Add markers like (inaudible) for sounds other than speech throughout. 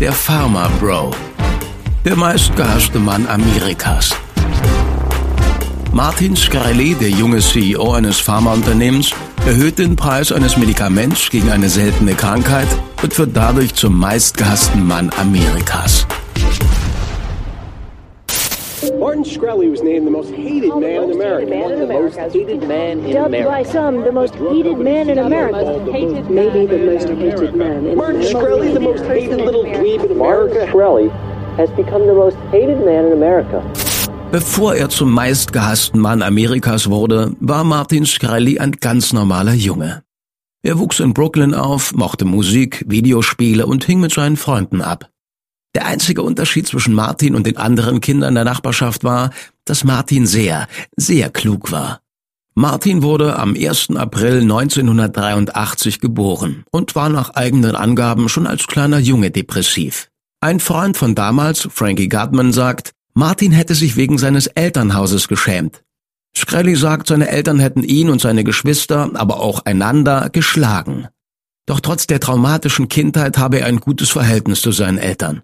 Der Pharma Bro. Der meistgehasste Mann Amerikas. Martin Shkreli, der junge CEO eines Pharmaunternehmens, erhöht den Preis eines Medikaments gegen eine seltene Krankheit und wird dadurch zum meistgehassten Mann Amerikas. Martin Shkreli was named the most hated man in America. Man in America. hated man in Dubbed by some the most hated man in America. Maybe the most hated man in Martin America. Shkreli, the most hated little dweeb in Martin America. Shkreli has become the most hated man in America. Bevor er zum meistgehassten Mann Amerikas wurde, war Martin Shkreli ein ganz normaler Junge. Er wuchs in Brooklyn auf, mochte Musik, Videospiele und hing mit seinen Freunden ab. Der einzige Unterschied zwischen Martin und den anderen Kindern der Nachbarschaft war, dass Martin sehr, sehr klug war. Martin wurde am 1. April 1983 geboren und war nach eigenen Angaben schon als kleiner Junge depressiv. Ein Freund von damals, Frankie Gutman, sagt, Martin hätte sich wegen seines Elternhauses geschämt. Shkreli sagt, seine Eltern hätten ihn und seine Geschwister, aber auch einander, geschlagen. Doch trotz der traumatischen Kindheit habe er ein gutes Verhältnis zu seinen Eltern.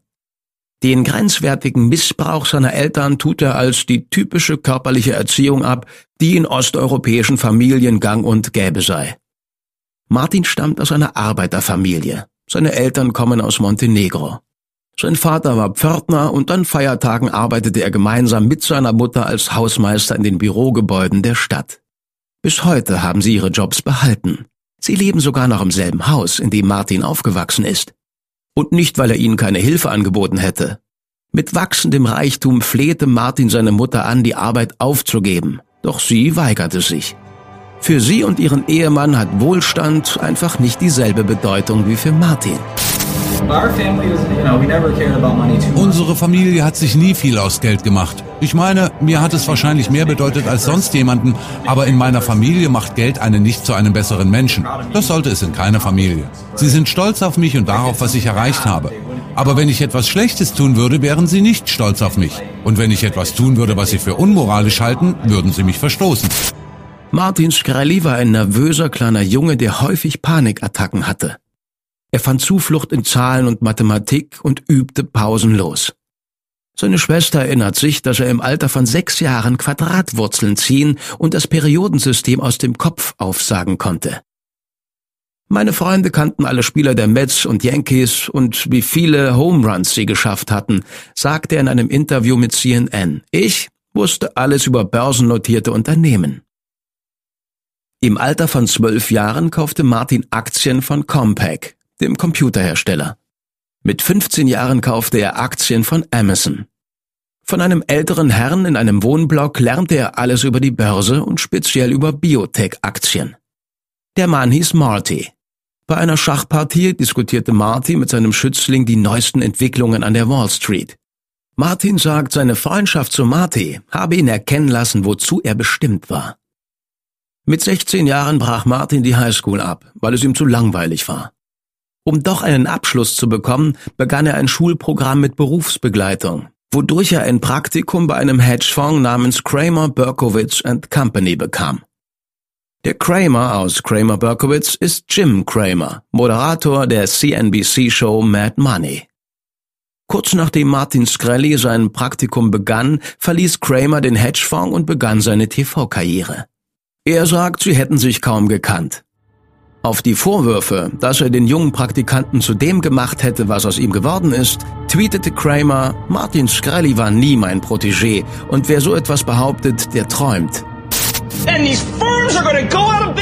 Den grenzwertigen Missbrauch seiner Eltern tut er als die typische körperliche Erziehung ab, die in osteuropäischen Familien gang und gäbe sei. Martin stammt aus einer Arbeiterfamilie. Seine Eltern kommen aus Montenegro. Sein Vater war Pförtner und an Feiertagen arbeitete er gemeinsam mit seiner Mutter als Hausmeister in den Bürogebäuden der Stadt. Bis heute haben sie ihre Jobs behalten. Sie leben sogar noch im selben Haus, in dem Martin aufgewachsen ist. Und nicht, weil er ihnen keine Hilfe angeboten hätte. Mit wachsendem Reichtum flehte Martin seine Mutter an, die Arbeit aufzugeben. Doch sie weigerte sich. Für sie und ihren Ehemann hat Wohlstand einfach nicht dieselbe Bedeutung wie für Martin. Unsere Familie hat sich nie viel aus Geld gemacht. Ich meine, mir hat es wahrscheinlich mehr bedeutet als sonst jemanden, aber in meiner Familie macht Geld einen nicht zu einem besseren Menschen. Das sollte es in keiner Familie. Sie sind stolz auf mich und darauf, was ich erreicht habe. Aber wenn ich etwas Schlechtes tun würde, wären sie nicht stolz auf mich. Und wenn ich etwas tun würde, was sie für unmoralisch halten, würden sie mich verstoßen. Martin Shkreli war ein nervöser kleiner Junge, der häufig Panikattacken hatte. Er fand Zuflucht in Zahlen und Mathematik und übte pausenlos. Seine Schwester erinnert sich, dass er im Alter von sechs Jahren Quadratwurzeln ziehen und das Periodensystem aus dem Kopf aufsagen konnte. Meine Freunde kannten alle Spieler der Mets und Yankees und wie viele Home Runs sie geschafft hatten, sagte er in einem Interview mit CNN. Ich wusste alles über börsennotierte Unternehmen. Im Alter von zwölf Jahren kaufte Martin Aktien von Compaq, dem Computerhersteller. Mit 15 Jahren kaufte er Aktien von Amazon. Von einem älteren Herrn in einem Wohnblock lernte er alles über die Börse und speziell über Biotech-Aktien. Der Mann hieß Marty. Bei einer Schachpartie diskutierte Marty mit seinem Schützling die neuesten Entwicklungen an der Wall Street. Martin sagt, seine Freundschaft zu Marty habe ihn erkennen lassen, wozu er bestimmt war. Mit 16 Jahren brach Martin die Highschool ab, weil es ihm zu langweilig war. Um doch einen Abschluss zu bekommen, begann er ein Schulprogramm mit Berufsbegleitung, wodurch er ein Praktikum bei einem Hedgefonds namens Kramer Berkowitz Company bekam. Der Kramer aus Kramer Berkowitz ist Jim Kramer, Moderator der CNBC-Show Mad Money. Kurz nachdem Martin Shkreli sein Praktikum begann, verließ Kramer den Hedgefonds und begann seine TV-Karriere. Er sagt, sie hätten sich kaum gekannt. Auf die Vorwürfe, dass er den jungen Praktikanten zu dem gemacht hätte, was aus ihm geworden ist, tweetete Kramer, Martin Shkreli war nie mein Protégé und wer so etwas behauptet, der träumt.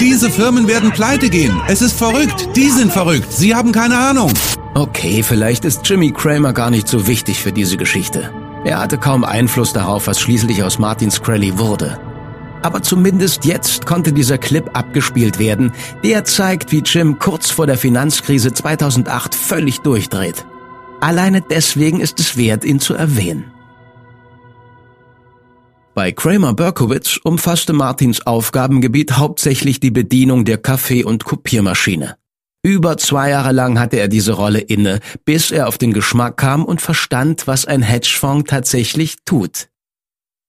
Diese Firmen werden pleite gehen. Es ist verrückt. Die sind verrückt. Sie haben keine Ahnung. Okay, vielleicht ist Jimmy Kramer gar nicht so wichtig für diese Geschichte. Er hatte kaum Einfluss darauf, was schließlich aus Martin Shkreli wurde. Aber zumindest jetzt konnte dieser Clip abgespielt werden, der zeigt, wie Jim kurz vor der Finanzkrise 2008 völlig durchdreht. Alleine deswegen ist es wert, ihn zu erwähnen. Bei Kramer Berkowitz umfasste Martins Aufgabengebiet hauptsächlich die Bedienung der Kaffee- und Kopiermaschine. Über zwei Jahre lang hatte er diese Rolle inne, bis er auf den Geschmack kam und verstand, was ein Hedgefonds tatsächlich tut.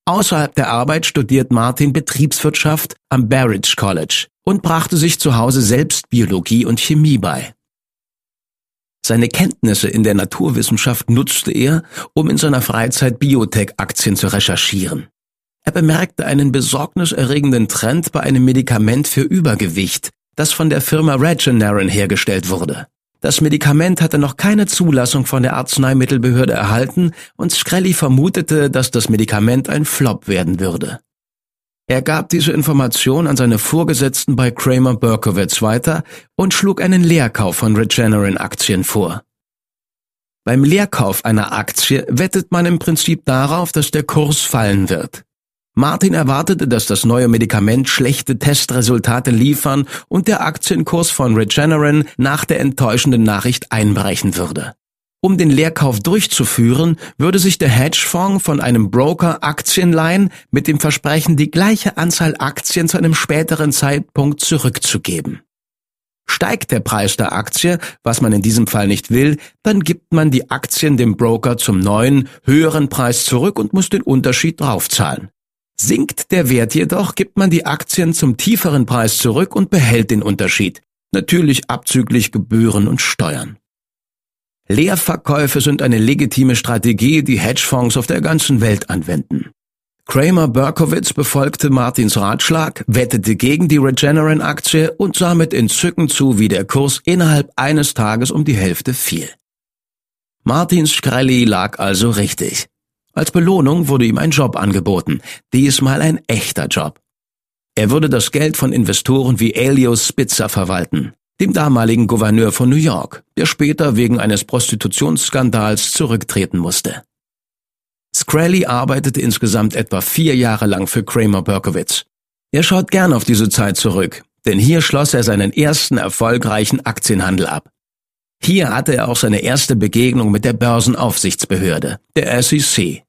Außerhalb der Arbeit studiert Martin Betriebswirtschaft am Barrage College und brachte sich zu Hause selbst Biologie und Chemie bei. Seine Kenntnisse in der Naturwissenschaft nutzte er, um in seiner Freizeit Biotech-Aktien zu recherchieren. Er bemerkte einen besorgniserregenden Trend bei einem Medikament für Übergewicht, das von der Firma Regeneron hergestellt wurde. Das Medikament hatte noch keine Zulassung von der Arzneimittelbehörde erhalten und Screlly vermutete, dass das Medikament ein Flop werden würde. Er gab diese Information an seine Vorgesetzten bei Kramer Berkowitz weiter und schlug einen Leerkauf von Regeneron-Aktien vor. Beim Leerkauf einer Aktie wettet man im Prinzip darauf, dass der Kurs fallen wird. Martin erwartete, dass das neue Medikament schlechte Testresultate liefern und der Aktienkurs von Regeneron nach der enttäuschenden Nachricht einbrechen würde. Um den Leerkauf durchzuführen, würde sich der Hedgefonds von einem Broker Aktien leihen, mit dem Versprechen, die gleiche Anzahl Aktien zu einem späteren Zeitpunkt zurückzugeben. Steigt der Preis der Aktie, was man in diesem Fall nicht will, dann gibt man die Aktien dem Broker zum neuen, höheren Preis zurück und muss den Unterschied draufzahlen. Sinkt der Wert jedoch, gibt man die Aktien zum tieferen Preis zurück und behält den Unterschied, natürlich abzüglich Gebühren und Steuern. Leerverkäufe sind eine legitime Strategie, die Hedgefonds auf der ganzen Welt anwenden. Kramer Berkowitz befolgte Martins Ratschlag, wettete gegen die Regeneron-Aktie und sah mit Entzücken zu, wie der Kurs innerhalb eines Tages um die Hälfte fiel. Martins Skrelly lag also richtig. Als Belohnung wurde ihm ein Job angeboten, diesmal ein echter Job. Er würde das Geld von Investoren wie Elios Spitzer verwalten, dem damaligen Gouverneur von New York, der später wegen eines Prostitutionsskandals zurücktreten musste. Scrally arbeitete insgesamt etwa vier Jahre lang für Kramer Berkowitz. Er schaut gern auf diese Zeit zurück, denn hier schloss er seinen ersten erfolgreichen Aktienhandel ab. Hier hatte er auch seine erste Begegnung mit der Börsenaufsichtsbehörde, der SEC.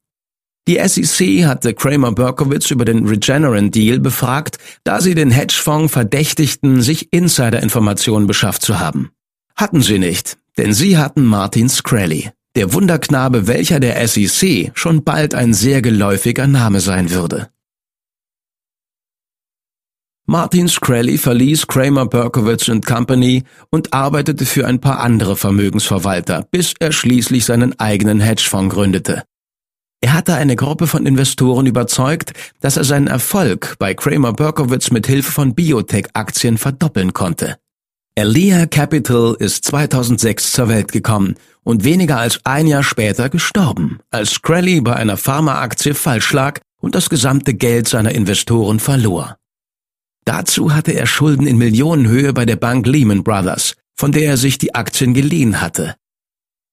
Die SEC hatte Kramer Berkowitz über den Regeneron-Deal befragt, da sie den Hedgefonds verdächtigten, sich Insider-Informationen beschafft zu haben. Hatten sie nicht, denn sie hatten Martin Scrally, der Wunderknabe, welcher der SEC schon bald ein sehr geläufiger Name sein würde. Martin Scrally verließ Kramer Berkowitz Company und arbeitete für ein paar andere Vermögensverwalter, bis er schließlich seinen eigenen Hedgefonds gründete. Er hatte eine Gruppe von Investoren überzeugt, dass er seinen Erfolg bei Kramer Berkowitz mit Hilfe von Biotech-Aktien verdoppeln konnte. Elia Capital ist 2006 zur Welt gekommen und weniger als ein Jahr später gestorben, als Scrally bei einer Pharmaaktie falsch lag und das gesamte Geld seiner Investoren verlor. Dazu hatte er Schulden in Millionenhöhe bei der Bank Lehman Brothers, von der er sich die Aktien geliehen hatte.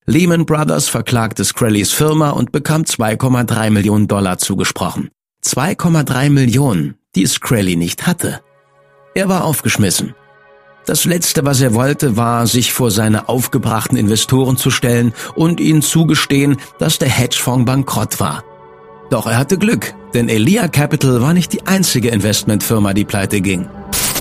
Lehman Brothers verklagte Scrallys Firma und bekam 2,3 Millionen Dollar zugesprochen. 2,3 Millionen, die Scrally nicht hatte. Er war aufgeschmissen. Das Letzte, was er wollte, war, sich vor seine aufgebrachten Investoren zu stellen und ihnen zugestehen, dass der Hedgefonds bankrott war. Doch er hatte Glück, denn Elia Capital war nicht die einzige Investmentfirma, die pleite ging.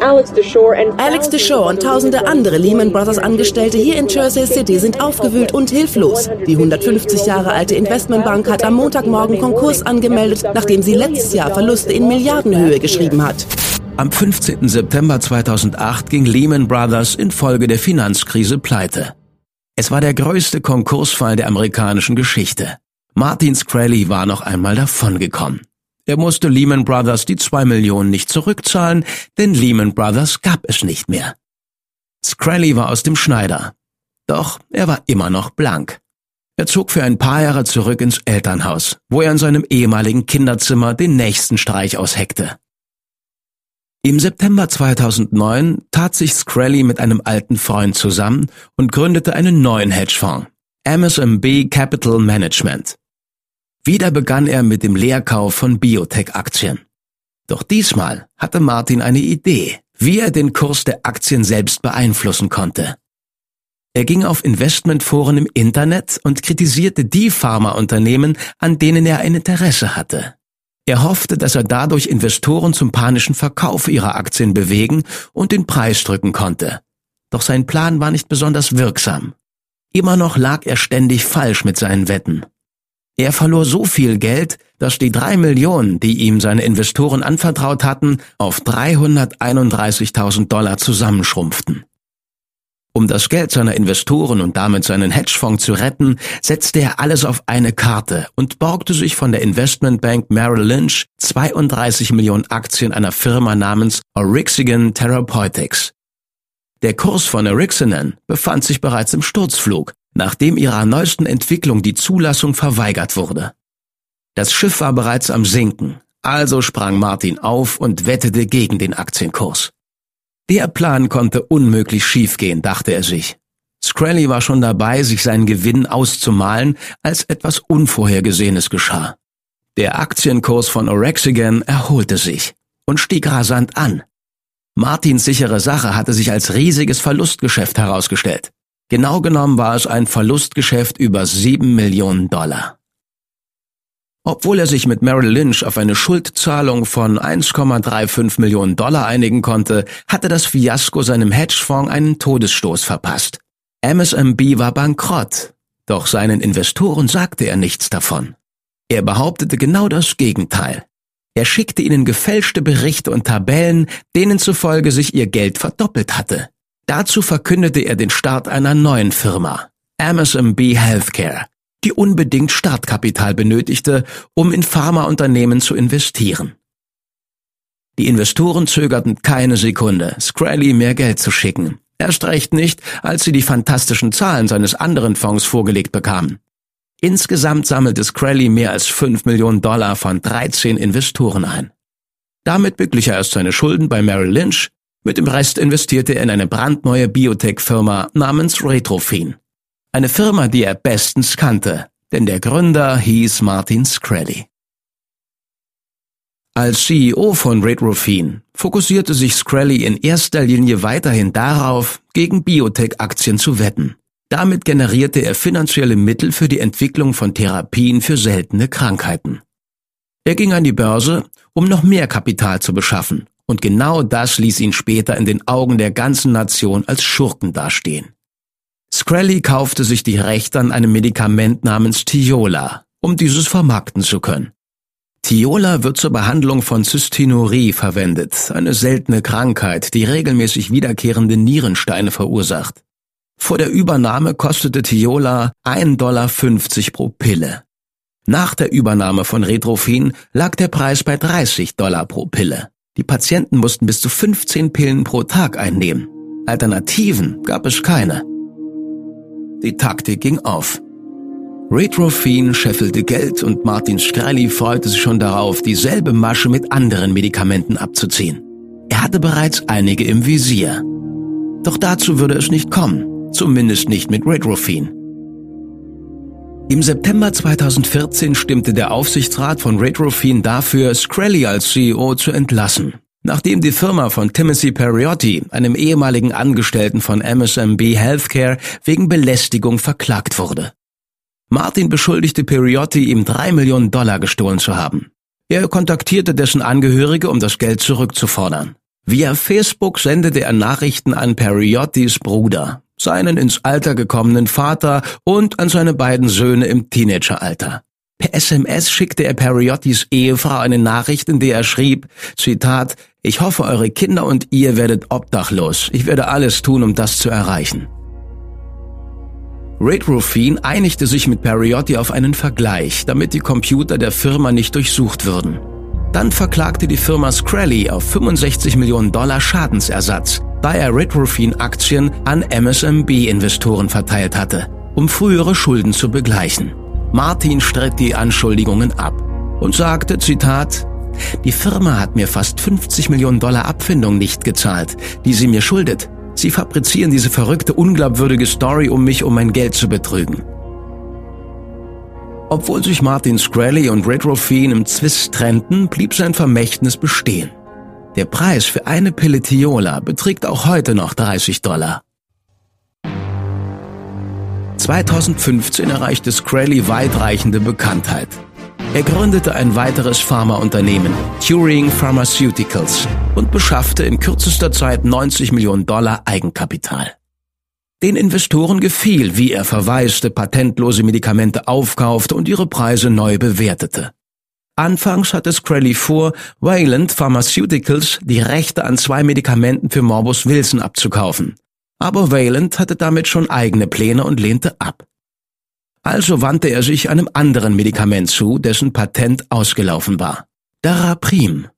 Alex DeShore und tausende andere Lehman Brothers Angestellte hier in Jersey City sind aufgewühlt und hilflos. Die 150 Jahre alte Investmentbank hat am Montagmorgen Konkurs angemeldet, nachdem sie letztes Jahr Verluste in Milliardenhöhe geschrieben hat. Am 15. September 2008 ging Lehman Brothers infolge der Finanzkrise pleite. Es war der größte Konkursfall der amerikanischen Geschichte. Martin Scrally war noch einmal davongekommen. Er musste Lehman Brothers die zwei Millionen nicht zurückzahlen, denn Lehman Brothers gab es nicht mehr. Scrally war aus dem Schneider. Doch er war immer noch blank. Er zog für ein paar Jahre zurück ins Elternhaus, wo er in seinem ehemaligen Kinderzimmer den nächsten Streich ausheckte. Im September 2009 tat sich Scrally mit einem alten Freund zusammen und gründete einen neuen Hedgefonds, MSMB Capital Management. Wieder begann er mit dem Leerkauf von Biotech-Aktien. Doch diesmal hatte Martin eine Idee, wie er den Kurs der Aktien selbst beeinflussen konnte. Er ging auf Investmentforen im Internet und kritisierte die Pharmaunternehmen, an denen er ein Interesse hatte. Er hoffte, dass er dadurch Investoren zum panischen Verkauf ihrer Aktien bewegen und den Preis drücken konnte. Doch sein Plan war nicht besonders wirksam. Immer noch lag er ständig falsch mit seinen Wetten. Er verlor so viel Geld, dass die drei Millionen, die ihm seine Investoren anvertraut hatten, auf 331.000 Dollar zusammenschrumpften. Um das Geld seiner Investoren und damit seinen Hedgefonds zu retten, setzte er alles auf eine Karte und borgte sich von der Investmentbank Merrill Lynch 32 Millionen Aktien einer Firma namens Orixigan Therapeutics. Der Kurs von Orixinan befand sich bereits im Sturzflug, nachdem ihrer neuesten Entwicklung die Zulassung verweigert wurde. Das Schiff war bereits am Sinken, also sprang Martin auf und wettete gegen den Aktienkurs. Der Plan konnte unmöglich schiefgehen, dachte er sich. Scrally war schon dabei, sich seinen Gewinn auszumalen, als etwas Unvorhergesehenes geschah. Der Aktienkurs von Orexigan erholte sich und stieg rasant an. Martins sichere Sache hatte sich als riesiges Verlustgeschäft herausgestellt. Genau genommen war es ein Verlustgeschäft über sieben Millionen Dollar. Obwohl er sich mit Merrill Lynch auf eine Schuldzahlung von 1,35 Millionen Dollar einigen konnte, hatte das Fiasko seinem Hedgefonds einen Todesstoß verpasst. MSMB war bankrott, doch seinen Investoren sagte er nichts davon. Er behauptete genau das Gegenteil. Er schickte ihnen gefälschte Berichte und Tabellen, denen zufolge sich ihr Geld verdoppelt hatte. Dazu verkündete er den Start einer neuen Firma, MSMB Healthcare, die unbedingt Startkapital benötigte, um in Pharmaunternehmen zu investieren. Die Investoren zögerten keine Sekunde, Scrally mehr Geld zu schicken. Erst recht nicht, als sie die fantastischen Zahlen seines anderen Fonds vorgelegt bekamen. Insgesamt sammelte Scrally mehr als 5 Millionen Dollar von 13 Investoren ein. Damit beglich er erst seine Schulden bei Merrill Lynch, mit dem Rest investierte er in eine brandneue Biotech-Firma namens Retrofin. Eine Firma, die er bestens kannte, denn der Gründer hieß Martin Screlly. Als CEO von Retrofin fokussierte sich Screlly in erster Linie weiterhin darauf, gegen Biotech-Aktien zu wetten. Damit generierte er finanzielle Mittel für die Entwicklung von Therapien für seltene Krankheiten. Er ging an die Börse, um noch mehr Kapital zu beschaffen, und genau das ließ ihn später in den Augen der ganzen Nation als Schurken dastehen. Screlly kaufte sich die Rechte an einem Medikament namens Tiola, um dieses vermarkten zu können. Tiola wird zur Behandlung von Cystinurie verwendet, eine seltene Krankheit, die regelmäßig wiederkehrende Nierensteine verursacht. Vor der Übernahme kostete Tiola 1,50 Dollar pro Pille. Nach der Übernahme von Retrofin lag der Preis bei 30 Dollar pro Pille. Die Patienten mussten bis zu 15 Pillen pro Tag einnehmen. Alternativen gab es keine. Die Taktik ging auf. Retrofin scheffelte Geld und Martin Screlly freute sich schon darauf, dieselbe Masche mit anderen Medikamenten abzuziehen. Er hatte bereits einige im Visier. Doch dazu würde es nicht kommen, zumindest nicht mit Retrofin. Im September 2014 stimmte der Aufsichtsrat von Retrofin dafür, Screlly als CEO zu entlassen. Nachdem die Firma von Timothy Periotti, einem ehemaligen Angestellten von MSMB Healthcare, wegen Belästigung verklagt wurde. Martin beschuldigte Periotti, ihm drei Millionen Dollar gestohlen zu haben. Er kontaktierte dessen Angehörige, um das Geld zurückzufordern. Via Facebook sendete er Nachrichten an Periottis Bruder, seinen ins Alter gekommenen Vater und an seine beiden Söhne im Teenageralter. Per SMS schickte er Periottis Ehefrau eine Nachricht, in der er schrieb, Zitat, ich hoffe, eure Kinder und ihr werdet obdachlos. Ich werde alles tun, um das zu erreichen. Red Ruffin einigte sich mit Periotti auf einen Vergleich, damit die Computer der Firma nicht durchsucht würden. Dann verklagte die Firma Scrally auf 65 Millionen Dollar Schadensersatz, da er Red Aktien an MSMB-Investoren verteilt hatte, um frühere Schulden zu begleichen. Martin stritt die Anschuldigungen ab und sagte, Zitat, die Firma hat mir fast 50 Millionen Dollar Abfindung nicht gezahlt, die sie mir schuldet. Sie fabrizieren diese verrückte, unglaubwürdige Story, um mich um mein Geld zu betrügen. Obwohl sich Martin Scrally und Retrofin im Zwist trennten, blieb sein Vermächtnis bestehen. Der Preis für eine Pille Tiola beträgt auch heute noch 30 Dollar. 2015 erreichte Scrally weitreichende Bekanntheit. Er gründete ein weiteres Pharmaunternehmen, Turing Pharmaceuticals, und beschaffte in kürzester Zeit 90 Millionen Dollar Eigenkapital. Den Investoren gefiel, wie er verwaiste, patentlose Medikamente aufkaufte und ihre Preise neu bewertete. Anfangs hatte Scrally vor, Wayland Pharmaceuticals die Rechte an zwei Medikamenten für Morbus Wilson abzukaufen. Aber Wayland hatte damit schon eigene Pläne und lehnte ab. Also wandte er sich einem anderen Medikament zu, dessen Patent ausgelaufen war. Daraprim.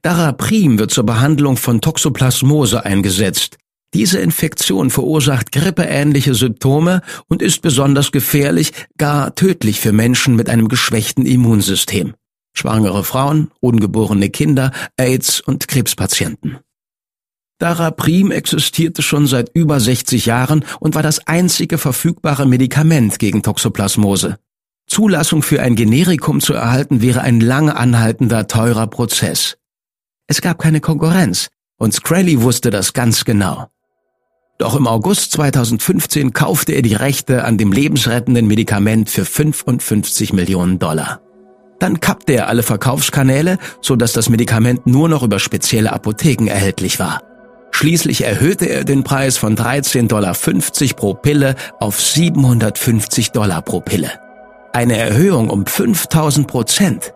Daraprim wird zur Behandlung von Toxoplasmose eingesetzt. Diese Infektion verursacht grippeähnliche Symptome und ist besonders gefährlich, gar tödlich für Menschen mit einem geschwächten Immunsystem. Schwangere Frauen, ungeborene Kinder, AIDS und Krebspatienten. Daraprim existierte schon seit über 60 Jahren und war das einzige verfügbare Medikament gegen Toxoplasmose. Zulassung für ein Generikum zu erhalten wäre ein lange anhaltender, teurer Prozess. Es gab keine Konkurrenz und Scrally wusste das ganz genau. Doch im August 2015 kaufte er die Rechte an dem lebensrettenden Medikament für 55 Millionen Dollar. Dann kappte er alle Verkaufskanäle, so dass das Medikament nur noch über spezielle Apotheken erhältlich war. Schließlich erhöhte er den Preis von 13,50 Dollar pro Pille auf 750 Dollar pro Pille. Eine Erhöhung um 5000 Prozent.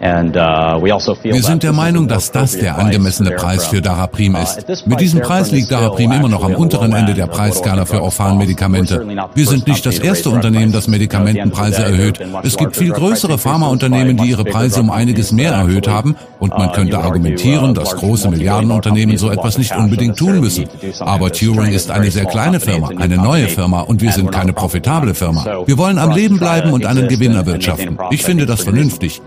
Uh, also Wir sind der Meinung, dass das der angemessene Preis für Daraprim uh, ist. Mit diesem Preis liegt Daraprim immer noch am unteren Ende der Preisskala für Orphan-Medikamente. Wir sind nicht das erste Unternehmen, das Medikamentenpreise erhöht. Es gibt viel größere Pharmaunternehmen, die ihre Preise um einiges mehr erhöht haben und man uh, könnte argumentieren, dass große Milliardenunternehmen so etwas nicht unbedingt tun müssen. Aber Turing ist eine sehr kleine Firma, eine neue Firma und wir sind keine profitable Firma. Wir wollen am Leben bleiben und einen Gewinn erwirtschaften. Ich finde das vernünftig.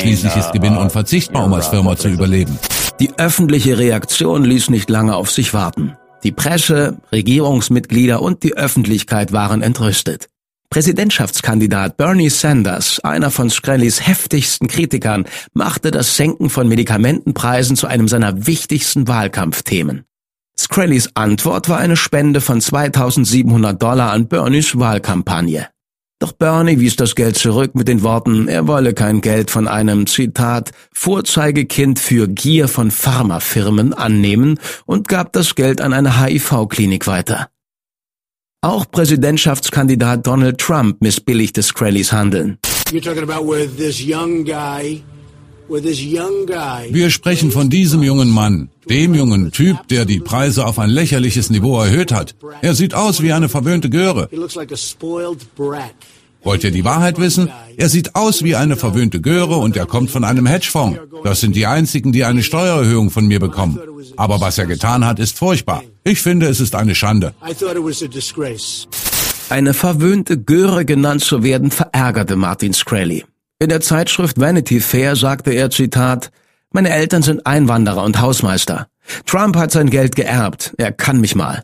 Schließlich ist Gewinn uh, unverzichtbar, um als Firma zu überleben. Die öffentliche Reaktion ließ nicht lange auf sich warten. Die Presse, Regierungsmitglieder und die Öffentlichkeit waren entrüstet. Präsidentschaftskandidat Bernie Sanders, einer von Screllys heftigsten Kritikern, machte das Senken von Medikamentenpreisen zu einem seiner wichtigsten Wahlkampfthemen. Screllys Antwort war eine Spende von 2700 Dollar an Bernies Wahlkampagne. Doch Bernie wies das Geld zurück mit den Worten, er wolle kein Geld von einem, Zitat, Vorzeigekind für Gier von Pharmafirmen annehmen und gab das Geld an eine HIV-Klinik weiter. Auch Präsidentschaftskandidat Donald Trump missbilligte Scrallys Handeln. Wir sprechen von diesem jungen Mann, dem jungen Typ, der die Preise auf ein lächerliches Niveau erhöht hat. Er sieht aus wie eine verwöhnte Göre. Wollt ihr die Wahrheit wissen? Er sieht aus wie eine verwöhnte Göre und er kommt von einem Hedgefonds. Das sind die einzigen, die eine Steuererhöhung von mir bekommen. Aber was er getan hat, ist furchtbar. Ich finde, es ist eine Schande. Eine verwöhnte Göre genannt zu werden, verärgerte Martin Scrally. In der Zeitschrift Vanity Fair sagte er, Zitat, meine Eltern sind Einwanderer und Hausmeister. Trump hat sein Geld geerbt, er kann mich mal.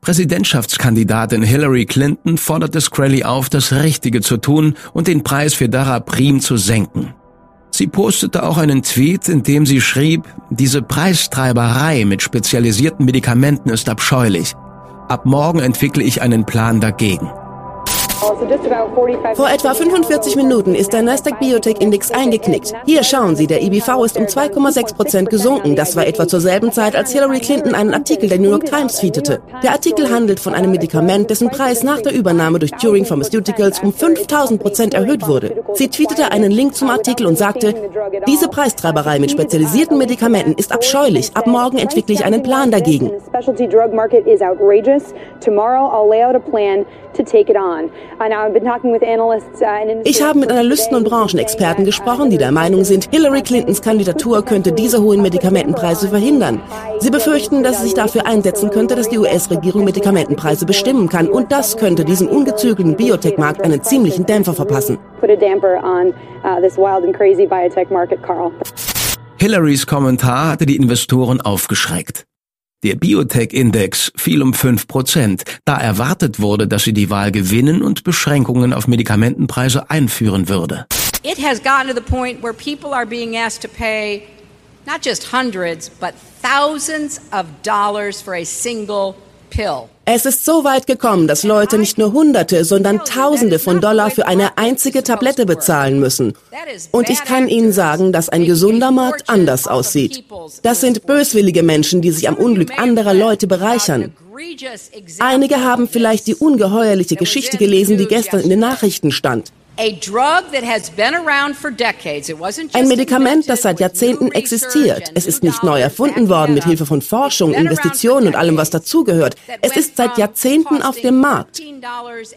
Präsidentschaftskandidatin Hillary Clinton forderte Scrally auf, das Richtige zu tun und den Preis für Daraprim zu senken. Sie postete auch einen Tweet, in dem sie schrieb, diese Preistreiberei mit spezialisierten Medikamenten ist abscheulich. Ab morgen entwickle ich einen Plan dagegen. Vor etwa 45 Minuten ist der Nasdaq Biotech Index eingeknickt. Hier schauen Sie, der IBV ist um 2,6 Prozent gesunken. Das war etwa zur selben Zeit, als Hillary Clinton einen Artikel der New York Times tweetete. Der Artikel handelt von einem Medikament, dessen Preis nach der Übernahme durch Turing Pharmaceuticals um 5000 Prozent erhöht wurde. Sie tweetete einen Link zum Artikel und sagte, diese Preistreiberei mit spezialisierten Medikamenten ist abscheulich. Ab morgen entwickle ich einen Plan dagegen. Uh, ich habe mit Analysten und Branchenexperten gesprochen, die der Meinung sind, Hillary Clintons Kandidatur könnte diese hohen Medikamentenpreise verhindern. Sie befürchten, dass sie sich dafür einsetzen könnte, dass die US-Regierung Medikamentenpreise bestimmen kann und das könnte diesem ungezügelten Biotech-Markt einen ziemlichen Dämpfer verpassen. Uh, Hillarys Kommentar hatte die Investoren aufgeschreckt. Der Biotech-Index fiel um 5 Prozent, da erwartet wurde, dass sie die Wahl gewinnen und Beschränkungen auf Medikamentenpreise einführen würde. It has gotten to the point where people are being asked to pay not just hundreds, but thousands of dollars for a single pill. Es ist so weit gekommen, dass Leute nicht nur Hunderte, sondern Tausende von Dollar für eine einzige Tablette bezahlen müssen. Und ich kann Ihnen sagen, dass ein gesunder Markt anders aussieht. Das sind böswillige Menschen, die sich am Unglück anderer Leute bereichern. Einige haben vielleicht die ungeheuerliche Geschichte gelesen, die gestern in den Nachrichten stand. Ein Medikament, das seit Jahrzehnten existiert. Es ist nicht neu erfunden worden mit Hilfe von Forschung, Investitionen und allem, was dazugehört. Es ist seit Jahrzehnten auf dem Markt.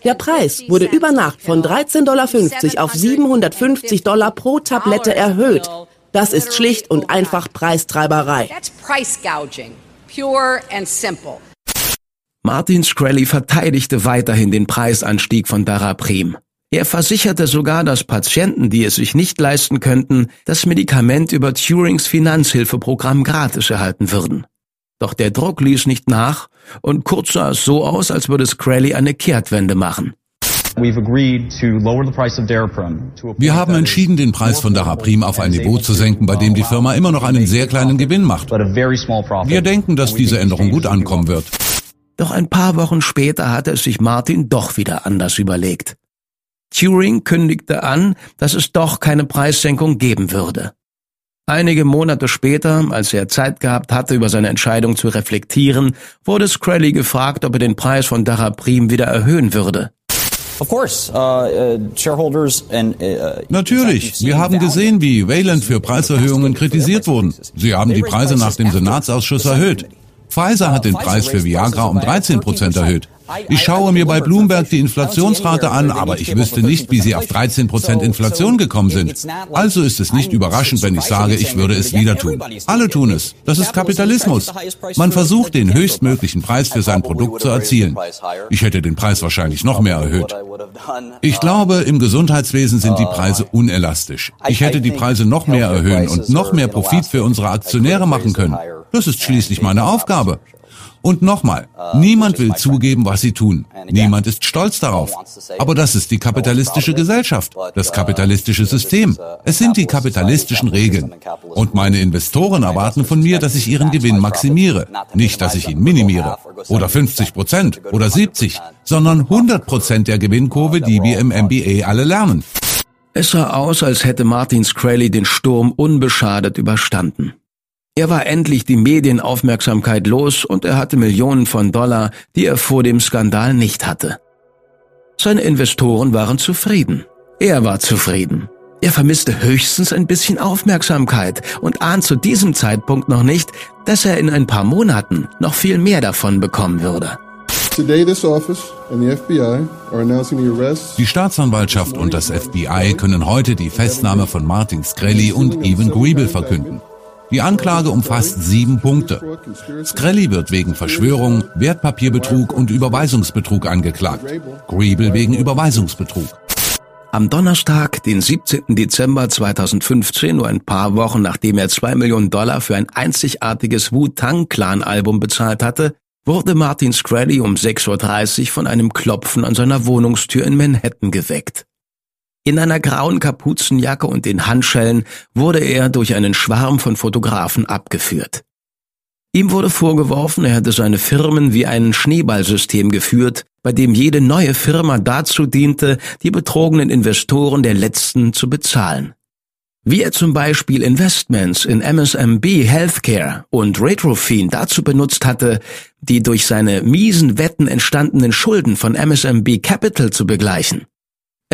Der Preis wurde über Nacht von 13,50 Dollar auf 750 Dollar pro Tablette erhöht. Das ist schlicht und einfach Preistreiberei. Martin Shkreli verteidigte weiterhin den Preisanstieg von Daraprim. Er versicherte sogar, dass Patienten, die es sich nicht leisten könnten, das Medikament über Turings Finanzhilfeprogramm gratis erhalten würden. Doch der Druck ließ nicht nach und kurz sah es so aus, als würde Scrally eine Kehrtwende machen. Wir haben entschieden, den Preis von Daraprim auf ein Niveau zu senken, bei dem die Firma immer noch einen sehr kleinen Gewinn macht. Wir denken, dass diese Änderung gut ankommen wird. Doch ein paar Wochen später hatte es sich Martin doch wieder anders überlegt. Turing kündigte an, dass es doch keine Preissenkung geben würde. Einige Monate später, als er Zeit gehabt hatte, über seine Entscheidung zu reflektieren, wurde Screlly gefragt, ob er den Preis von Daraprim wieder erhöhen würde. Uh, uh, uh, Natürlich. Wir haben gesehen, wie Wayland für Preiserhöhungen kritisiert wurden. Sie haben die Preise nach dem Senatsausschuss erhöht. Pfizer hat den Preis für Viagra um 13 Prozent erhöht. Ich schaue mir bei Bloomberg die Inflationsrate an, aber ich wüsste nicht, wie sie auf 13 Prozent Inflation gekommen sind. Also ist es nicht überraschend, wenn ich sage, ich würde es wieder tun. Alle tun es. Das ist Kapitalismus. Man versucht, den höchstmöglichen Preis für sein Produkt zu erzielen. Ich hätte den Preis wahrscheinlich noch mehr erhöht. Ich glaube, im Gesundheitswesen sind die Preise unelastisch. Ich hätte die Preise noch mehr erhöhen und noch mehr Profit für unsere Aktionäre machen können. Das ist schließlich meine Aufgabe. Und nochmal, niemand will zugeben, was sie tun. Niemand ist stolz darauf. Aber das ist die kapitalistische Gesellschaft, das kapitalistische System. Es sind die kapitalistischen Regeln. Und meine Investoren erwarten von mir, dass ich ihren Gewinn maximiere. Nicht, dass ich ihn minimiere. Oder 50 Prozent oder 70, sondern 100 Prozent der Gewinnkurve, die wir im MBA alle lernen. Es sah aus, als hätte Martin Scraley den Sturm unbeschadet überstanden. Er war endlich die Medienaufmerksamkeit los und er hatte Millionen von Dollar, die er vor dem Skandal nicht hatte. Seine Investoren waren zufrieden. Er war zufrieden. Er vermisste höchstens ein bisschen Aufmerksamkeit und ahnt zu diesem Zeitpunkt noch nicht, dass er in ein paar Monaten noch viel mehr davon bekommen würde. Die Staatsanwaltschaft und das FBI können heute die Festnahme von Martin Screlly und Evan Griebel verkünden. Die Anklage umfasst sieben Punkte. Skrelly wird wegen Verschwörung, Wertpapierbetrug und Überweisungsbetrug angeklagt. Griebel wegen Überweisungsbetrug. Am Donnerstag, den 17. Dezember 2015, nur ein paar Wochen nachdem er zwei Millionen Dollar für ein einzigartiges Wu-Tang-Clan-Album bezahlt hatte, wurde Martin Screlly um 6.30 Uhr von einem Klopfen an seiner Wohnungstür in Manhattan geweckt. In einer grauen Kapuzenjacke und den Handschellen wurde er durch einen Schwarm von Fotografen abgeführt. Ihm wurde vorgeworfen, er hätte seine Firmen wie ein Schneeballsystem geführt, bei dem jede neue Firma dazu diente, die betrogenen Investoren der letzten zu bezahlen. Wie er zum Beispiel Investments in MSMB Healthcare und Retrofin dazu benutzt hatte, die durch seine miesen Wetten entstandenen Schulden von MSMB Capital zu begleichen.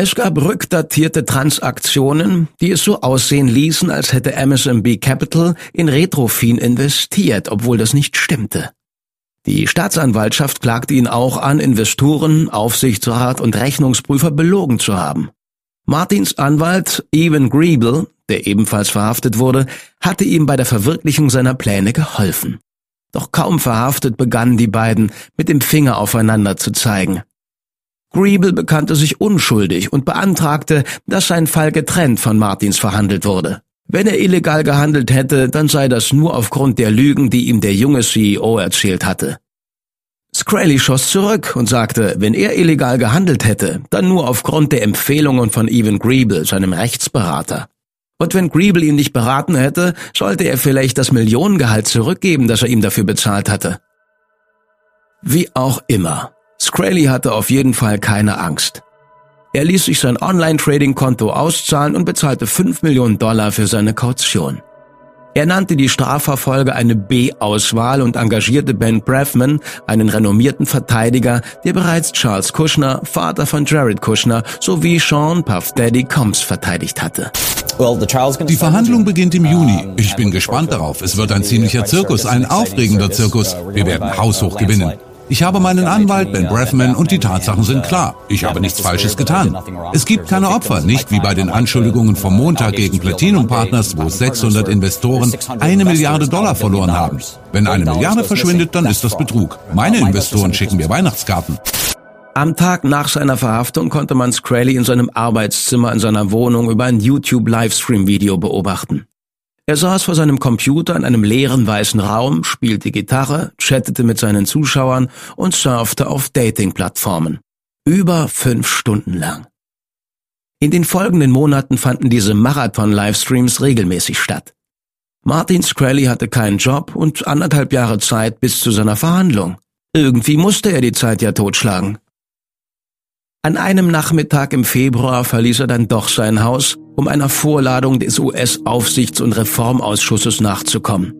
Es gab rückdatierte Transaktionen, die es so aussehen ließen, als hätte MSMB Capital in Retrofin investiert, obwohl das nicht stimmte. Die Staatsanwaltschaft klagte ihn auch an, Investoren, Aufsichtsrat und Rechnungsprüfer belogen zu haben. Martins Anwalt Evan Griebel, der ebenfalls verhaftet wurde, hatte ihm bei der Verwirklichung seiner Pläne geholfen. Doch kaum verhaftet begannen die beiden mit dem Finger aufeinander zu zeigen. Griebel bekannte sich unschuldig und beantragte, dass sein Fall getrennt von Martins verhandelt wurde. Wenn er illegal gehandelt hätte, dann sei das nur aufgrund der Lügen, die ihm der junge CEO erzählt hatte. Scraley schoss zurück und sagte, wenn er illegal gehandelt hätte, dann nur aufgrund der Empfehlungen von Evan Griebel, seinem Rechtsberater. Und wenn Griebel ihn nicht beraten hätte, sollte er vielleicht das Millionengehalt zurückgeben, das er ihm dafür bezahlt hatte. Wie auch immer. Scraley hatte auf jeden Fall keine Angst. Er ließ sich sein Online-Trading-Konto auszahlen und bezahlte 5 Millionen Dollar für seine Kaution. Er nannte die Strafverfolger eine B-Auswahl und engagierte Ben Braffman, einen renommierten Verteidiger, der bereits Charles Kushner, Vater von Jared Kushner, sowie Sean Puff Daddy Combs verteidigt hatte. Die Verhandlung beginnt im Juni. Ich bin gespannt darauf. Es wird ein ziemlicher Zirkus, ein aufregender Zirkus. Wir werden haushoch gewinnen. Ich habe meinen Anwalt, Ben Braffman, und die Tatsachen sind klar. Ich habe nichts Falsches getan. Es gibt keine Opfer, nicht wie bei den Anschuldigungen vom Montag gegen Platinum Partners, wo 600 Investoren eine Milliarde Dollar verloren haben. Wenn eine Milliarde verschwindet, dann ist das Betrug. Meine Investoren schicken mir Weihnachtskarten. Am Tag nach seiner Verhaftung konnte man Scraley in seinem Arbeitszimmer in seiner Wohnung über ein YouTube-Livestream-Video beobachten. Er saß vor seinem Computer in einem leeren weißen Raum, spielte Gitarre, chattete mit seinen Zuschauern und surfte auf Dating-Plattformen. Über fünf Stunden lang. In den folgenden Monaten fanden diese Marathon-Livestreams regelmäßig statt. Martin Scrally hatte keinen Job und anderthalb Jahre Zeit bis zu seiner Verhandlung. Irgendwie musste er die Zeit ja totschlagen. An einem Nachmittag im Februar verließ er dann doch sein Haus um einer Vorladung des US-Aufsichts- und Reformausschusses nachzukommen.